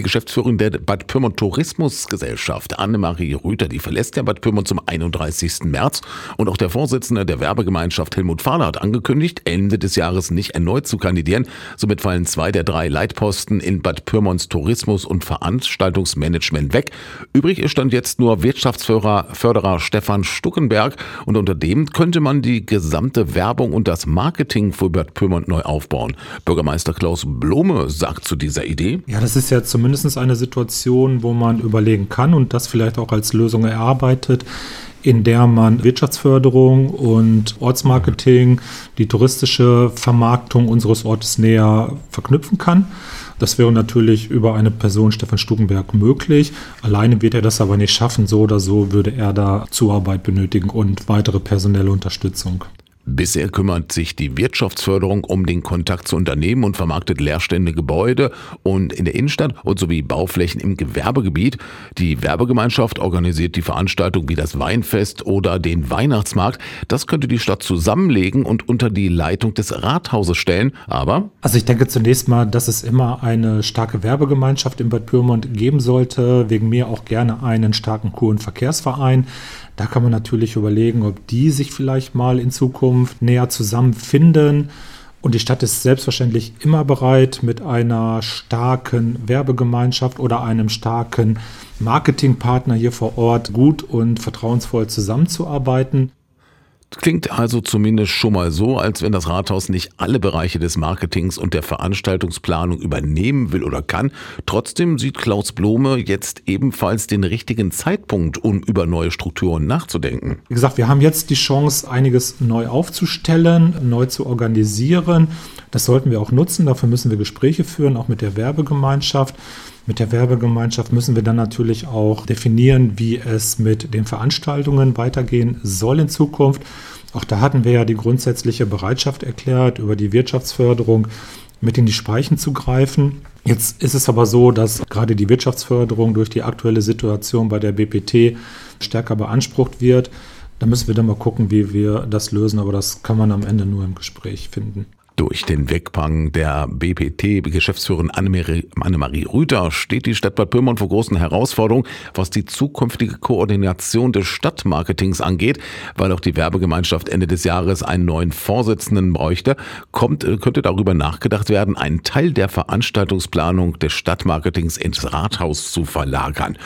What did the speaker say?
Die Geschäftsführerin der Bad Pyrmont Tourismusgesellschaft, Annemarie Rüther, die verlässt ja Bad Pyrmont zum 31. März. Und auch der Vorsitzende der Werbegemeinschaft, Helmut Fahler, hat angekündigt, Ende des Jahres nicht erneut zu kandidieren. Somit fallen zwei der drei Leitposten in Bad Pyrmonts Tourismus- und Veranstaltungsmanagement weg. Übrig stand jetzt nur Wirtschaftsförderer Stefan Stuckenberg. Und unter dem könnte man die gesamte Werbung und das Marketing für Bad Pyrmont neu aufbauen. Bürgermeister Klaus Blome sagt zu dieser Idee. Ja, das ist ja zumindest eine Situation, wo man überlegen kann und das vielleicht auch als Lösung erarbeitet, in der man Wirtschaftsförderung und Ortsmarketing, die touristische Vermarktung unseres Ortes näher verknüpfen kann. Das wäre natürlich über eine Person, Stefan Stukenberg, möglich. Alleine wird er das aber nicht schaffen. So oder so würde er da Zuarbeit benötigen und weitere personelle Unterstützung. Bisher kümmert sich die Wirtschaftsförderung um den Kontakt zu Unternehmen und vermarktet leerstehende Gebäude und in der Innenstadt und sowie Bauflächen im Gewerbegebiet. Die Werbegemeinschaft organisiert die Veranstaltung wie das Weinfest oder den Weihnachtsmarkt. Das könnte die Stadt zusammenlegen und unter die Leitung des Rathauses stellen. Aber also ich denke zunächst mal, dass es immer eine starke Werbegemeinschaft in Bad Pyrmont geben sollte. Wegen mir auch gerne einen starken Kur- und Verkehrsverein. Da kann man natürlich überlegen, ob die sich vielleicht mal in Zukunft näher zusammenfinden. Und die Stadt ist selbstverständlich immer bereit, mit einer starken Werbegemeinschaft oder einem starken Marketingpartner hier vor Ort gut und vertrauensvoll zusammenzuarbeiten. Klingt also zumindest schon mal so, als wenn das Rathaus nicht alle Bereiche des Marketings und der Veranstaltungsplanung übernehmen will oder kann. Trotzdem sieht Klaus Blome jetzt ebenfalls den richtigen Zeitpunkt, um über neue Strukturen nachzudenken. Wie gesagt, wir haben jetzt die Chance, einiges neu aufzustellen, neu zu organisieren. Das sollten wir auch nutzen. Dafür müssen wir Gespräche führen, auch mit der Werbegemeinschaft. Mit der Werbegemeinschaft müssen wir dann natürlich auch definieren, wie es mit den Veranstaltungen weitergehen soll in Zukunft. Auch da hatten wir ja die grundsätzliche Bereitschaft erklärt, über die Wirtschaftsförderung mit in die Speichen zu greifen. Jetzt ist es aber so, dass gerade die Wirtschaftsförderung durch die aktuelle Situation bei der BPT stärker beansprucht wird. Da müssen wir dann mal gucken, wie wir das lösen, aber das kann man am Ende nur im Gespräch finden. Durch den Wegpang der BPT-Geschäftsführerin Annemarie, Rüther steht die Stadt Bad Pyrmont vor großen Herausforderungen, was die zukünftige Koordination des Stadtmarketings angeht. Weil auch die Werbegemeinschaft Ende des Jahres einen neuen Vorsitzenden bräuchte, kommt, könnte darüber nachgedacht werden, einen Teil der Veranstaltungsplanung des Stadtmarketings ins Rathaus zu verlagern.